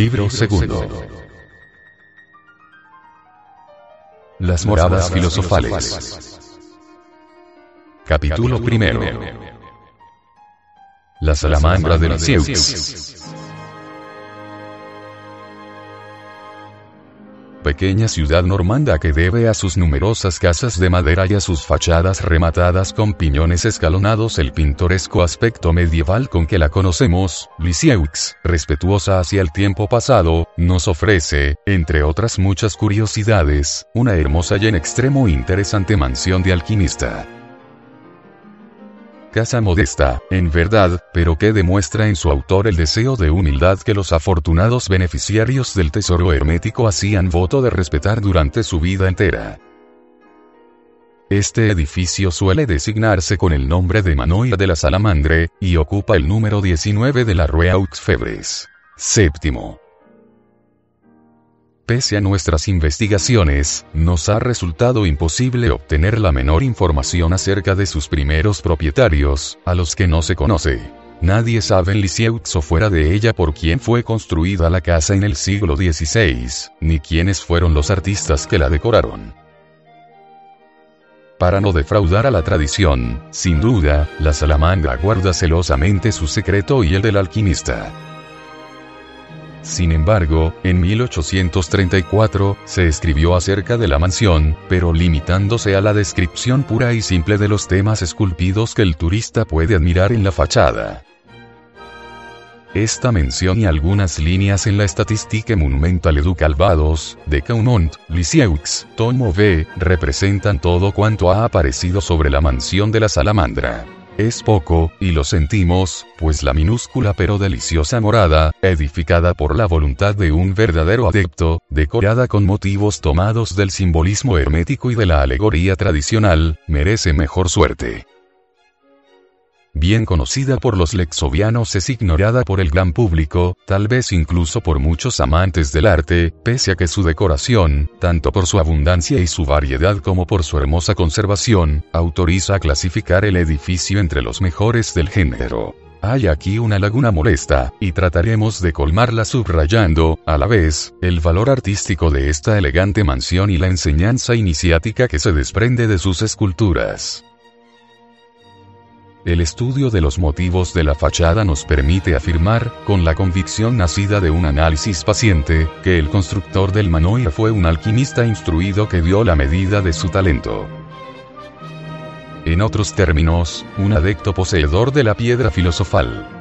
Libro segundo. Las moradas filosofales. Capítulo primero. La salamandra del Cieux. Pequeña ciudad normanda que debe a sus numerosas casas de madera y a sus fachadas rematadas con piñones escalonados el pintoresco aspecto medieval con que la conocemos, Lisieux, respetuosa hacia el tiempo pasado, nos ofrece, entre otras muchas curiosidades, una hermosa y en extremo interesante mansión de alquimista casa modesta, en verdad, pero que demuestra en su autor el deseo de humildad que los afortunados beneficiarios del tesoro hermético hacían voto de respetar durante su vida entera. Este edificio suele designarse con el nombre de Manoir de la Salamandre, y ocupa el número 19 de la Rue Aux Febres. Séptimo. Pese a nuestras investigaciones, nos ha resultado imposible obtener la menor información acerca de sus primeros propietarios, a los que no se conoce. Nadie sabe en Lisieux o fuera de ella por quién fue construida la casa en el siglo XVI, ni quiénes fueron los artistas que la decoraron. Para no defraudar a la tradición, sin duda, la salamandra guarda celosamente su secreto y el del alquimista. Sin embargo, en 1834, se escribió acerca de la mansión, pero limitándose a la descripción pura y simple de los temas esculpidos que el turista puede admirar en la fachada. Esta mención y algunas líneas en la Statistique Monumentale du Calvados, de Caumont, Lisieux, tomo representan todo cuanto ha aparecido sobre la mansión de la salamandra. Es poco, y lo sentimos, pues la minúscula pero deliciosa morada, edificada por la voluntad de un verdadero adepto, decorada con motivos tomados del simbolismo hermético y de la alegoría tradicional, merece mejor suerte bien conocida por los lexovianos es ignorada por el gran público, tal vez incluso por muchos amantes del arte, pese a que su decoración, tanto por su abundancia y su variedad como por su hermosa conservación, autoriza a clasificar el edificio entre los mejores del género. Hay aquí una laguna molesta, y trataremos de colmarla subrayando, a la vez, el valor artístico de esta elegante mansión y la enseñanza iniciática que se desprende de sus esculturas. El estudio de los motivos de la fachada nos permite afirmar, con la convicción nacida de un análisis paciente, que el constructor del Manoir fue un alquimista instruido que dio la medida de su talento. En otros términos, un adecto poseedor de la piedra filosofal.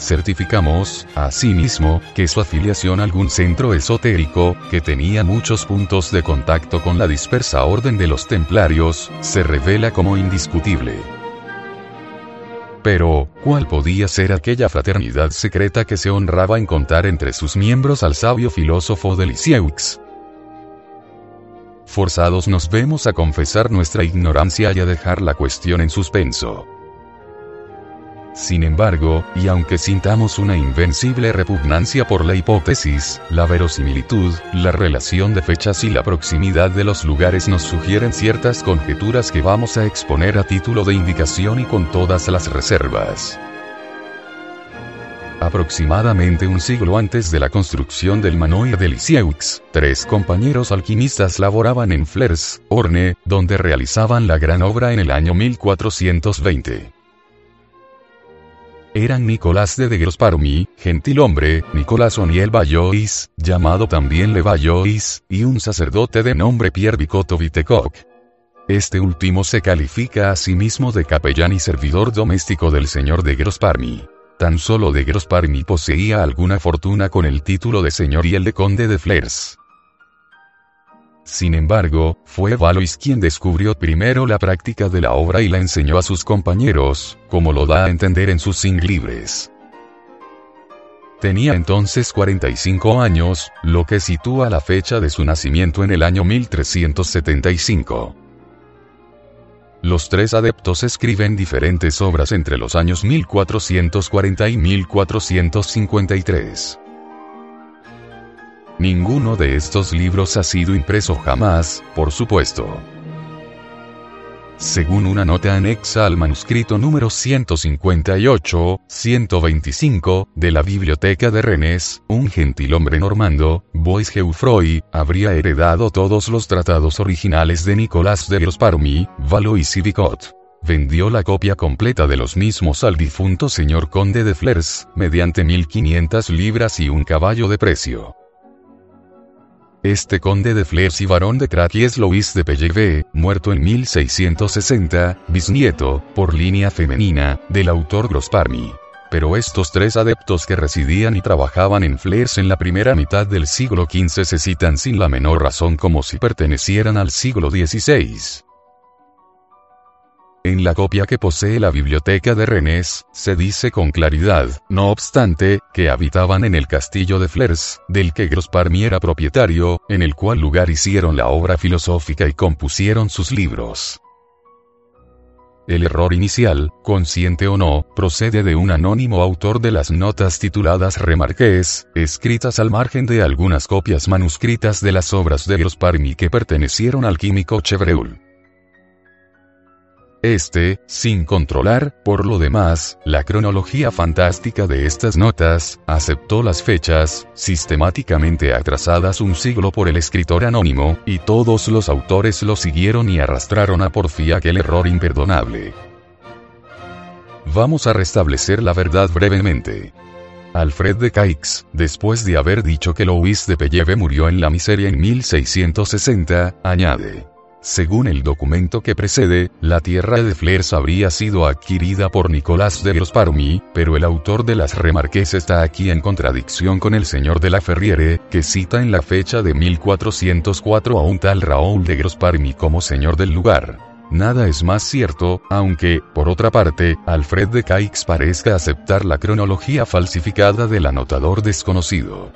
Certificamos, asimismo, que su afiliación a algún centro esotérico, que tenía muchos puntos de contacto con la dispersa orden de los templarios, se revela como indiscutible. Pero, ¿cuál podía ser aquella fraternidad secreta que se honraba en contar entre sus miembros al sabio filósofo de Lisieux? Forzados nos vemos a confesar nuestra ignorancia y a dejar la cuestión en suspenso. Sin embargo, y aunque sintamos una invencible repugnancia por la hipótesis, la verosimilitud, la relación de fechas y la proximidad de los lugares nos sugieren ciertas conjeturas que vamos a exponer a título de indicación y con todas las reservas. Aproximadamente un siglo antes de la construcción del Manoir de Lisieux, tres compañeros alquimistas laboraban en Flers, Orne, donde realizaban la gran obra en el año 1420 eran Nicolás de de gentil gentilhombre, Nicolás Oniel Bayois, llamado también Le Bayois, y un sacerdote de nombre Pierre Bicotto Vitecoq. Este último se califica a sí mismo de capellán y servidor doméstico del señor de Grosparmi. Tan solo de Grosparmi poseía alguna fortuna con el título de señor y el de conde de Flers. Sin embargo, fue Valois quien descubrió primero la práctica de la obra y la enseñó a sus compañeros, como lo da a entender en sus singlibres. Tenía entonces 45 años, lo que sitúa la fecha de su nacimiento en el año 1375. Los tres adeptos escriben diferentes obras entre los años 1440 y 1453. Ninguno de estos libros ha sido impreso jamás, por supuesto. según una nota anexa al manuscrito número 158-125 de la biblioteca de Rennes, un gentilhombre normando, Bois Geoffroy, habría heredado todos los tratados originales de Nicolas de Grosparmy, Valois y Vicot vendió la copia completa de los mismos al difunto señor conde de Flers, mediante 1500 libras y un caballo de precio. Este conde de Flers y barón de Cracky es Louis de Pellevé, muerto en 1660, bisnieto, por línea femenina, del autor Grosparmy. Pero estos tres adeptos que residían y trabajaban en Flers en la primera mitad del siglo XV se citan sin la menor razón como si pertenecieran al siglo XVI. En la copia que posee la biblioteca de Rennes, se dice con claridad, no obstante, que habitaban en el castillo de Flers, del que Grosparmy era propietario, en el cual lugar hicieron la obra filosófica y compusieron sus libros. El error inicial, consciente o no, procede de un anónimo autor de las notas tituladas Remarques, escritas al margen de algunas copias manuscritas de las obras de Grosparmy que pertenecieron al químico Chevreul. Este, sin controlar, por lo demás, la cronología fantástica de estas notas, aceptó las fechas, sistemáticamente atrasadas un siglo por el escritor anónimo, y todos los autores lo siguieron y arrastraron a porfía aquel error imperdonable. Vamos a restablecer la verdad brevemente. Alfred de Caix, después de haber dicho que Louis de Pelleve murió en la miseria en 1660, añade. Según el documento que precede, la tierra de Flers habría sido adquirida por Nicolás de Grosparmy, pero el autor de las remarques está aquí en contradicción con el señor de la Ferriere, que cita en la fecha de 1404 a un tal Raúl de Grosparmy como señor del lugar. Nada es más cierto, aunque, por otra parte, Alfred de Caix parezca aceptar la cronología falsificada del anotador desconocido.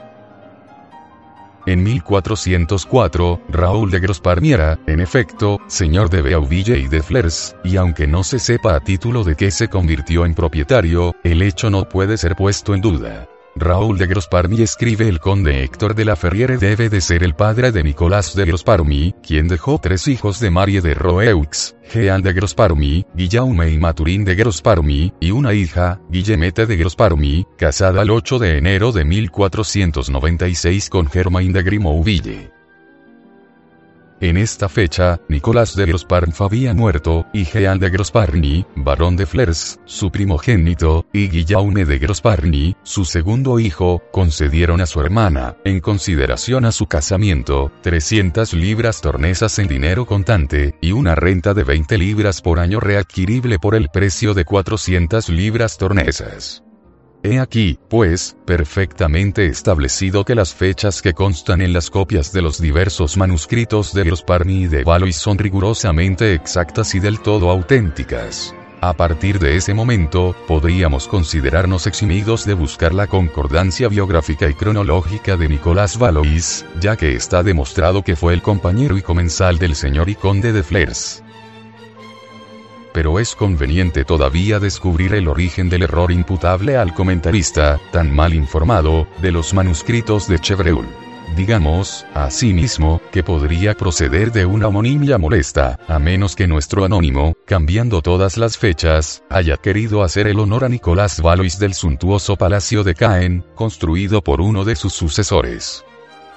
En 1404, Raúl de Grosparmiera, en efecto, señor de Beauville y de Flers, y aunque no se sepa a título de qué se convirtió en propietario, el hecho no puede ser puesto en duda. Raúl de Grosparmy escribe el conde Héctor de la Ferriere debe de ser el padre de Nicolás de Grosparmy, quien dejó tres hijos de Marie de Roeux, Jean de Grosparmy, Guillaume y Maturín de Grosparmy, y una hija, Guillemette de Grosparmy, casada el 8 de enero de 1496 con Germain de Grimouville. En esta fecha, Nicolás de Grosparny había muerto, y Jean de Grosparny, barón de Flers, su primogénito, y Guillaume de Grosparny, su segundo hijo, concedieron a su hermana, en consideración a su casamiento, 300 libras tornesas en dinero contante, y una renta de 20 libras por año readquirible por el precio de 400 libras tornesas. He aquí, pues, perfectamente establecido que las fechas que constan en las copias de los diversos manuscritos de los Parmi y de Valois son rigurosamente exactas y del todo auténticas. A partir de ese momento, podríamos considerarnos eximidos de buscar la concordancia biográfica y cronológica de Nicolás Valois, ya que está demostrado que fue el compañero y comensal del señor y conde de Flers pero es conveniente todavía descubrir el origen del error imputable al comentarista, tan mal informado, de los manuscritos de Chevreul. Digamos, asimismo, que podría proceder de una homonimia molesta, a menos que nuestro anónimo, cambiando todas las fechas, haya querido hacer el honor a Nicolás Valois del suntuoso palacio de Caen, construido por uno de sus sucesores.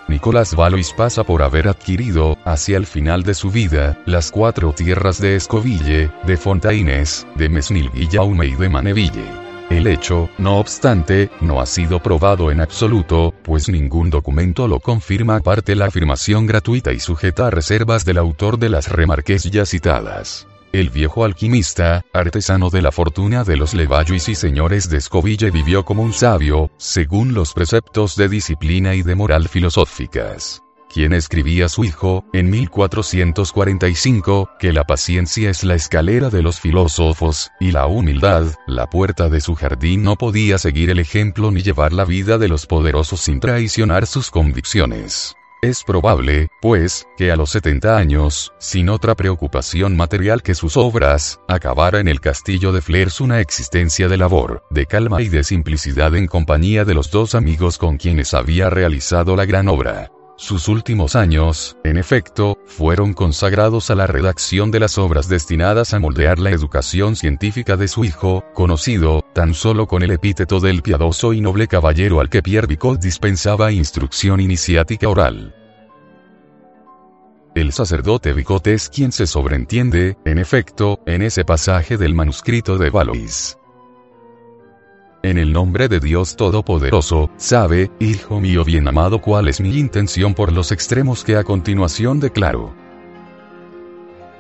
Nicolás Valois pasa por haber adquirido, hacia el final de su vida, las cuatro tierras de Escoville, de Fontaines, de Mesnil Guillaume y de Maneville. El hecho, no obstante, no ha sido probado en absoluto, pues ningún documento lo confirma aparte la afirmación gratuita y sujeta a reservas del autor de las remarques ya citadas. El viejo alquimista, artesano de la fortuna de los Levallois y señores de Escoville vivió como un sabio, según los preceptos de disciplina y de moral filosóficas. Quien escribía a su hijo, en 1445, que la paciencia es la escalera de los filósofos, y la humildad, la puerta de su jardín no podía seguir el ejemplo ni llevar la vida de los poderosos sin traicionar sus convicciones. Es probable, pues, que a los 70 años, sin otra preocupación material que sus obras, acabara en el castillo de Flers una existencia de labor, de calma y de simplicidad en compañía de los dos amigos con quienes había realizado la gran obra. Sus últimos años, en efecto, fueron consagrados a la redacción de las obras destinadas a moldear la educación científica de su hijo, conocido, tan solo con el epíteto del piadoso y noble caballero al que Pierre Bicot dispensaba instrucción iniciática oral. El sacerdote Bicot es quien se sobreentiende, en efecto, en ese pasaje del manuscrito de Valois. En el nombre de Dios Todopoderoso, sabe, hijo mío bien amado, cuál es mi intención por los extremos que a continuación declaro.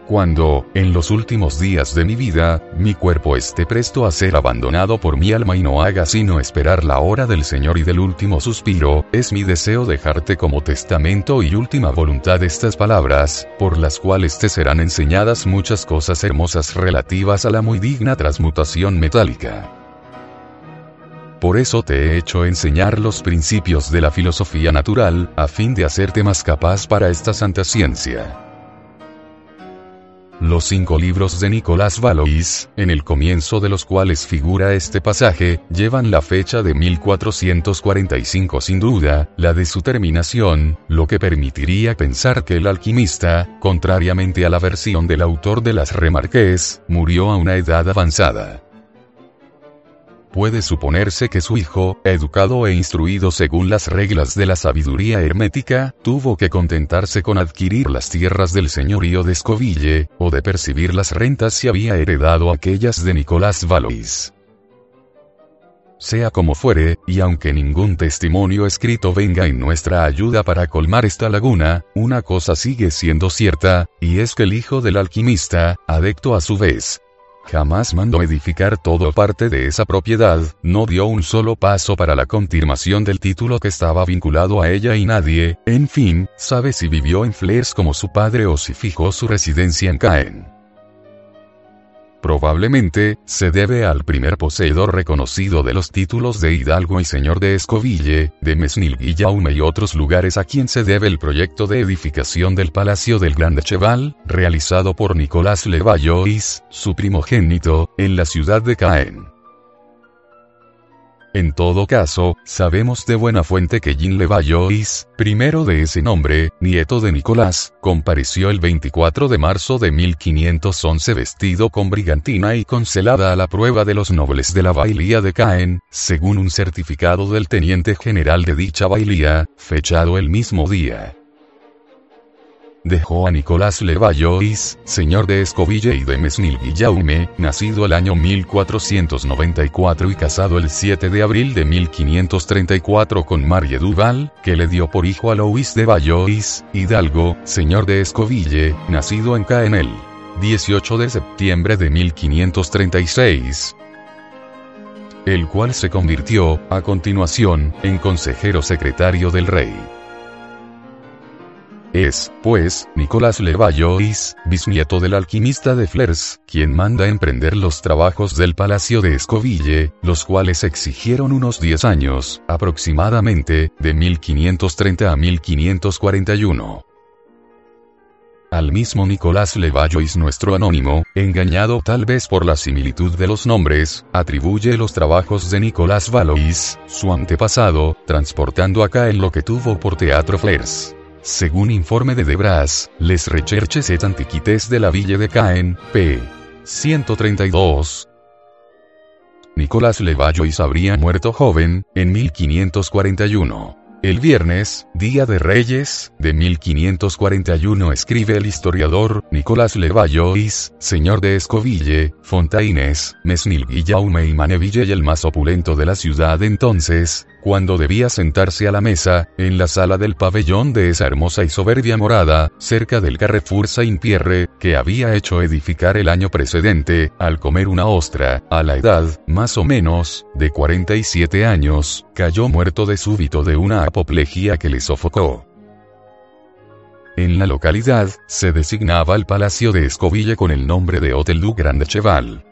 Cuando, en los últimos días de mi vida, mi cuerpo esté presto a ser abandonado por mi alma y no haga sino esperar la hora del Señor y del último suspiro, es mi deseo dejarte como testamento y última voluntad estas palabras, por las cuales te serán enseñadas muchas cosas hermosas relativas a la muy digna transmutación metálica. Por eso te he hecho enseñar los principios de la filosofía natural, a fin de hacerte más capaz para esta santa ciencia. Los cinco libros de Nicolás Valois, en el comienzo de los cuales figura este pasaje, llevan la fecha de 1445 sin duda, la de su terminación, lo que permitiría pensar que el alquimista, contrariamente a la versión del autor de las Remarques, murió a una edad avanzada puede suponerse que su hijo, educado e instruido según las reglas de la sabiduría hermética, tuvo que contentarse con adquirir las tierras del señorío de Escoville, o de percibir las rentas si había heredado aquellas de Nicolás Valois. Sea como fuere, y aunque ningún testimonio escrito venga en nuestra ayuda para colmar esta laguna, una cosa sigue siendo cierta, y es que el hijo del alquimista, adecto a su vez, Jamás mandó edificar todo parte de esa propiedad, no dio un solo paso para la confirmación del título que estaba vinculado a ella y nadie, en fin, sabe si vivió en Flers como su padre o si fijó su residencia en Caen. Probablemente, se debe al primer poseedor reconocido de los títulos de Hidalgo y Señor de Escoville, de Mesnil Guillaume y otros lugares a quien se debe el proyecto de edificación del Palacio del Grande Cheval, realizado por Nicolás Levallois, su primogénito, en la ciudad de Caen. En todo caso, sabemos de buena fuente que Jean Levallois, primero de ese nombre, nieto de Nicolás, compareció el 24 de marzo de 1511 vestido con brigantina y con celada a la prueba de los nobles de la bailía de Caen, según un certificado del teniente general de dicha bailía, fechado el mismo día dejó a Nicolás Levallois, señor de Escoville y de Mesnil Guillaume, nacido el año 1494 y casado el 7 de abril de 1534 con Marie Duval, que le dio por hijo a Louis de Vallois, Hidalgo, señor de Escoville, nacido en Caenel. 18 de septiembre de 1536 el cual se convirtió, a continuación, en consejero secretario del rey. Es, pues, Nicolás Levallois, bisnieto del alquimista de Flers, quien manda emprender los trabajos del Palacio de Escoville, los cuales exigieron unos 10 años, aproximadamente, de 1530 a 1541. Al mismo Nicolás Levallois nuestro anónimo, engañado tal vez por la similitud de los nombres, atribuye los trabajos de Nicolás Valois, su antepasado, transportando acá en lo que tuvo por teatro Flers. Según informe de Debras, Les Recherches et Antiquités de la Ville de Caen, p. 132. Nicolás Levallois habría muerto joven, en 1541. El viernes, Día de Reyes, de 1541 escribe el historiador, Nicolás Levallois, señor de Escoville, Fontaines, Mesnil Guillaume y Maneville y el más opulento de la ciudad entonces, cuando debía sentarse a la mesa, en la sala del pabellón de esa hermosa y soberbia morada, cerca del Carrefour Saint-Pierre, que había hecho edificar el año precedente, al comer una ostra, a la edad, más o menos, de 47 años, cayó muerto de súbito de una apoplejía que le sofocó. En la localidad, se designaba el Palacio de Escoville con el nombre de Hotel du Grande Cheval.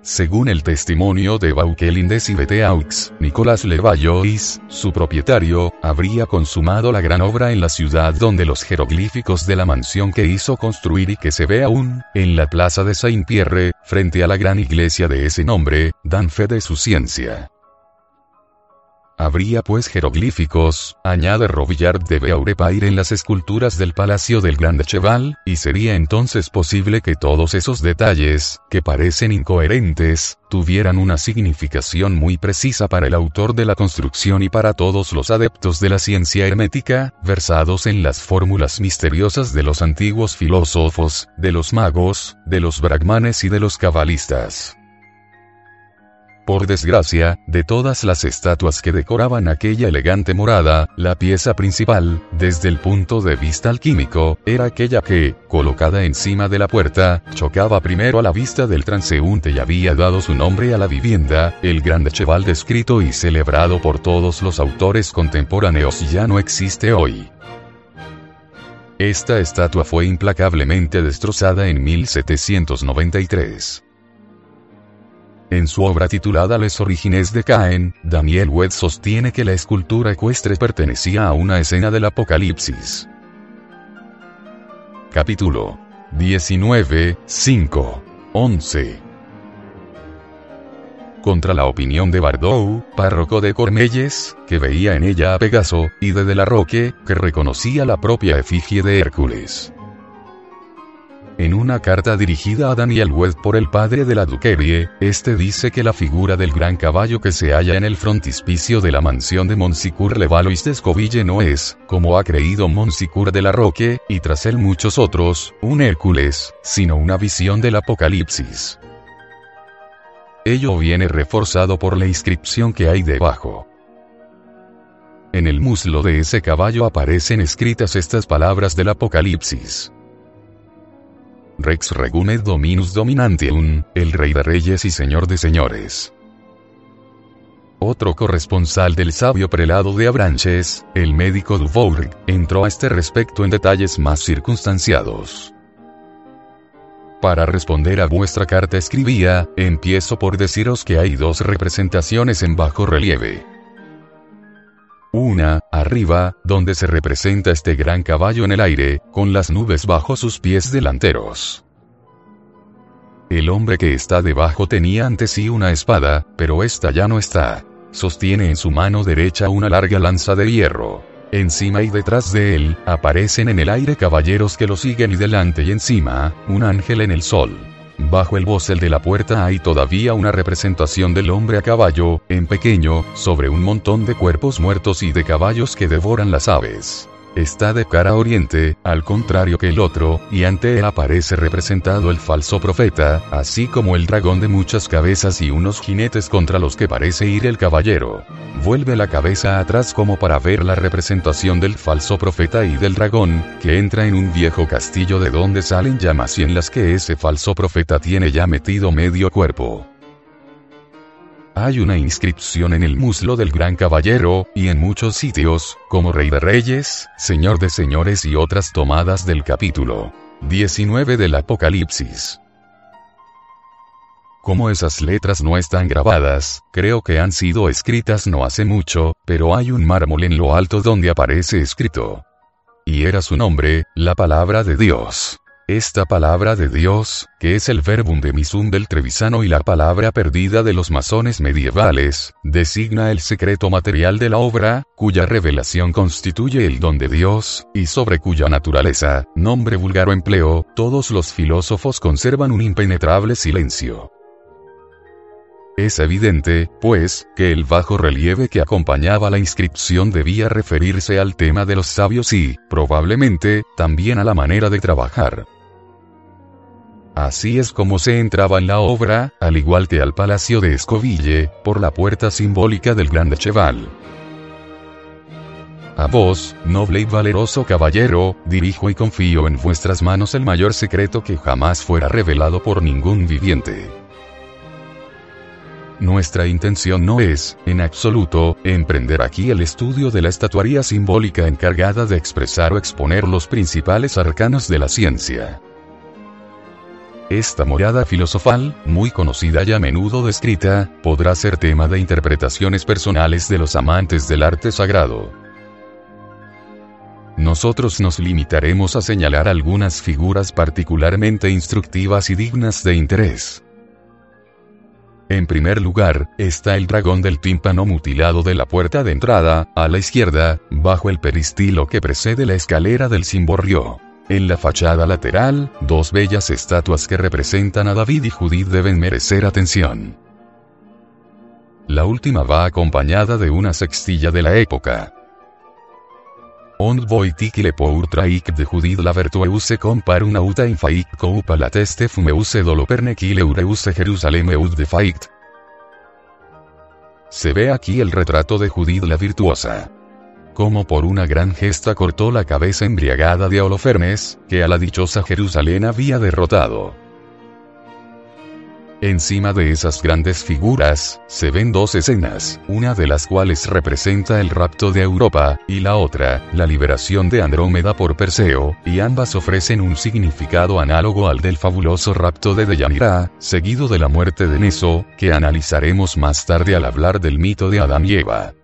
Según el testimonio de Bauquelindes y Beteaux, Nicolás Levallois, su propietario, habría consumado la gran obra en la ciudad donde los jeroglíficos de la mansión que hizo construir y que se ve aún, en la plaza de Saint-Pierre, frente a la gran iglesia de ese nombre, dan fe de su ciencia. Habría pues jeroglíficos, añade Robillard de Beaurepaire en las esculturas del Palacio del Grande Cheval, y sería entonces posible que todos esos detalles, que parecen incoherentes, tuvieran una significación muy precisa para el autor de la construcción y para todos los adeptos de la ciencia hermética, versados en las fórmulas misteriosas de los antiguos filósofos, de los magos, de los brahmanes y de los cabalistas. Por desgracia, de todas las estatuas que decoraban aquella elegante morada, la pieza principal, desde el punto de vista alquímico, era aquella que, colocada encima de la puerta, chocaba primero a la vista del transeúnte y había dado su nombre a la vivienda, el grande cheval descrito y celebrado por todos los autores contemporáneos ya no existe hoy. Esta estatua fue implacablemente destrozada en 1793. En su obra titulada Les Origines de Caen, Daniel Webb sostiene que la escultura ecuestre pertenecía a una escena del Apocalipsis. Capítulo 19, 5, 11 contra la opinión de Bardou, párroco de Cormelles, que veía en ella a Pegaso, y de De la Roque, que reconocía la propia efigie de Hércules. En una carta dirigida a Daniel Webb por el padre de la Duquerie, este dice que la figura del gran caballo que se halla en el frontispicio de la mansión de Monsicur Levalois de no es, como ha creído Monsicur de la Roque, y tras él muchos otros, un Hércules, sino una visión del Apocalipsis. Ello viene reforzado por la inscripción que hay debajo. En el muslo de ese caballo aparecen escritas estas palabras del Apocalipsis. Rex Regunet Dominus Dominantium, el Rey de Reyes y Señor de Señores. Otro corresponsal del sabio prelado de Abranches, el médico Dufour, entró a este respecto en detalles más circunstanciados. Para responder a vuestra carta escribía, empiezo por deciros que hay dos representaciones en bajo relieve. Una, arriba, donde se representa este gran caballo en el aire, con las nubes bajo sus pies delanteros. El hombre que está debajo tenía ante sí una espada, pero esta ya no está. Sostiene en su mano derecha una larga lanza de hierro. Encima y detrás de él, aparecen en el aire caballeros que lo siguen y delante y encima, un ángel en el sol. Bajo el bosel de la puerta hay todavía una representación del hombre a caballo, en pequeño, sobre un montón de cuerpos muertos y de caballos que devoran las aves. Está de cara a oriente, al contrario que el otro, y ante él aparece representado el falso profeta, así como el dragón de muchas cabezas y unos jinetes contra los que parece ir el caballero. Vuelve la cabeza atrás como para ver la representación del falso profeta y del dragón, que entra en un viejo castillo de donde salen llamas y en las que ese falso profeta tiene ya metido medio cuerpo. Hay una inscripción en el muslo del gran caballero, y en muchos sitios, como Rey de Reyes, Señor de Señores y otras tomadas del capítulo 19 del Apocalipsis. Como esas letras no están grabadas, creo que han sido escritas no hace mucho, pero hay un mármol en lo alto donde aparece escrito. Y era su nombre, la palabra de Dios. Esta palabra de Dios, que es el verbum de Misum del Trevisano y la palabra perdida de los masones medievales, designa el secreto material de la obra, cuya revelación constituye el don de Dios, y sobre cuya naturaleza, nombre vulgar o empleo, todos los filósofos conservan un impenetrable silencio. Es evidente, pues, que el bajo relieve que acompañaba la inscripción debía referirse al tema de los sabios y, probablemente, también a la manera de trabajar. Así es como se entraba en la obra, al igual que al Palacio de Escoville, por la puerta simbólica del Grande Cheval. A vos, noble y valeroso caballero, dirijo y confío en vuestras manos el mayor secreto que jamás fuera revelado por ningún viviente. Nuestra intención no es, en absoluto, emprender aquí el estudio de la estatuaría simbólica encargada de expresar o exponer los principales arcanos de la ciencia. Esta morada filosofal, muy conocida y a menudo descrita, podrá ser tema de interpretaciones personales de los amantes del arte sagrado. Nosotros nos limitaremos a señalar algunas figuras particularmente instructivas y dignas de interés. En primer lugar, está el dragón del tímpano mutilado de la puerta de entrada, a la izquierda, bajo el peristilo que precede la escalera del cimborrio. En la fachada lateral, dos bellas estatuas que representan a David y Judith deben merecer atención. La última va acompañada de una sextilla de la época. De la una uta la de. Se ve aquí el retrato de Judith la virtuosa como por una gran gesta cortó la cabeza embriagada de Holofernes, que a la dichosa Jerusalén había derrotado. Encima de esas grandes figuras, se ven dos escenas, una de las cuales representa el rapto de Europa, y la otra, la liberación de Andrómeda por Perseo, y ambas ofrecen un significado análogo al del fabuloso rapto de Deyanira, seguido de la muerte de Neso, que analizaremos más tarde al hablar del mito de Adán y Eva.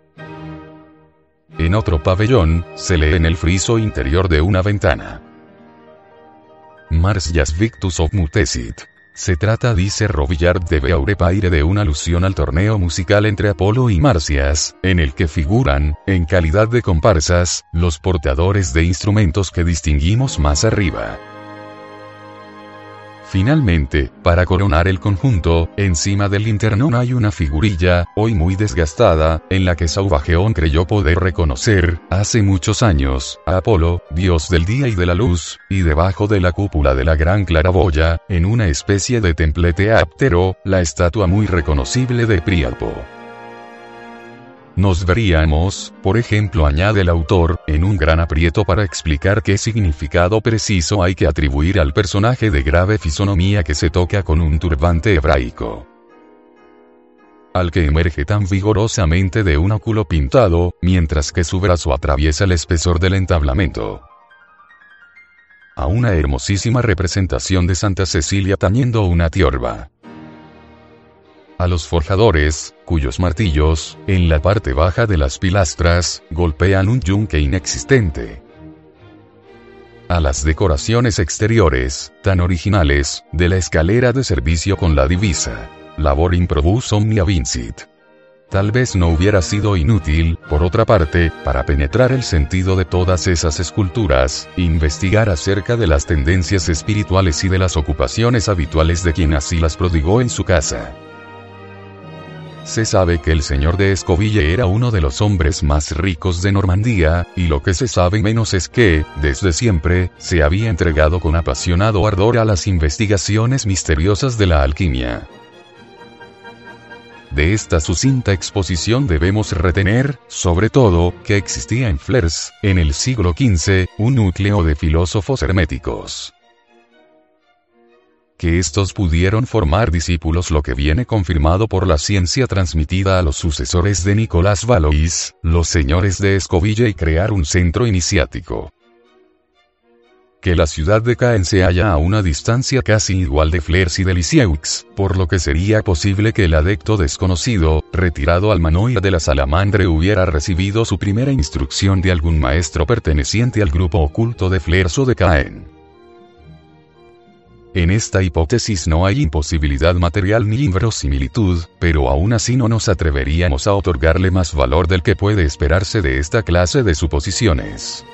En otro pabellón, se lee en el friso interior de una ventana. Mars Victus of Mutesit. Se trata, dice Robillard de Beaurepaire, de una alusión al torneo musical entre Apolo y Marcias, en el que figuran, en calidad de comparsas, los portadores de instrumentos que distinguimos más arriba. Finalmente, para coronar el conjunto, encima del linternón hay una figurilla, hoy muy desgastada, en la que Sauvageón creyó poder reconocer, hace muchos años, a Apolo, dios del día y de la luz, y debajo de la cúpula de la gran claraboya, en una especie de templete áptero, la estatua muy reconocible de Priapo. Nos veríamos, por ejemplo, añade el autor, en un gran aprieto para explicar qué significado preciso hay que atribuir al personaje de grave fisonomía que se toca con un turbante hebraico al que emerge tan vigorosamente de un óculo pintado, mientras que su brazo atraviesa el espesor del entablamento. A una hermosísima representación de Santa Cecilia tañendo una tiorba a los forjadores, cuyos martillos, en la parte baja de las pilastras, golpean un yunque inexistente. A las decoraciones exteriores, tan originales, de la escalera de servicio con la divisa. Labor improbus omnia vincit. Tal vez no hubiera sido inútil, por otra parte, para penetrar el sentido de todas esas esculturas, investigar acerca de las tendencias espirituales y de las ocupaciones habituales de quien así las prodigó en su casa. Se sabe que el señor de Escoville era uno de los hombres más ricos de Normandía, y lo que se sabe menos es que, desde siempre, se había entregado con apasionado ardor a las investigaciones misteriosas de la alquimia. De esta sucinta exposición debemos retener, sobre todo, que existía en Flers, en el siglo XV, un núcleo de filósofos herméticos que estos pudieron formar discípulos lo que viene confirmado por la ciencia transmitida a los sucesores de Nicolás Valois, los señores de Escoville y crear un centro iniciático. Que la ciudad de Caen se halla a una distancia casi igual de Flers y de Lisieux, por lo que sería posible que el adecto desconocido, retirado al Manoir de la Salamandre hubiera recibido su primera instrucción de algún maestro perteneciente al grupo oculto de Flers o de Caen. En esta hipótesis no hay imposibilidad material ni inverosimilitud, pero aún así no nos atreveríamos a otorgarle más valor del que puede esperarse de esta clase de suposiciones.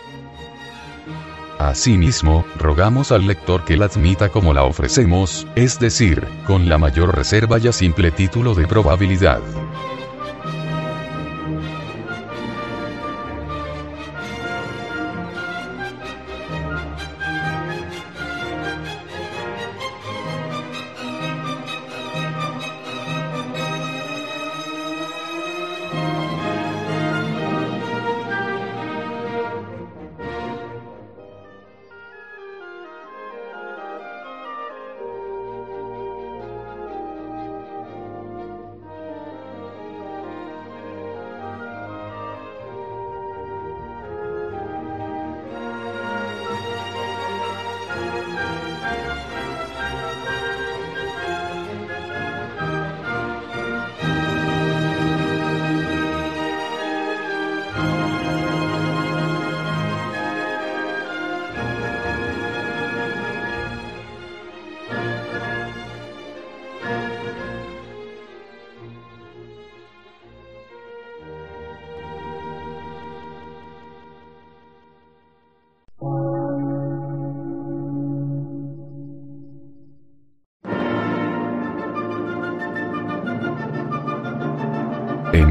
Asimismo, rogamos al lector que la admita como la ofrecemos, es decir, con la mayor reserva y a simple título de probabilidad.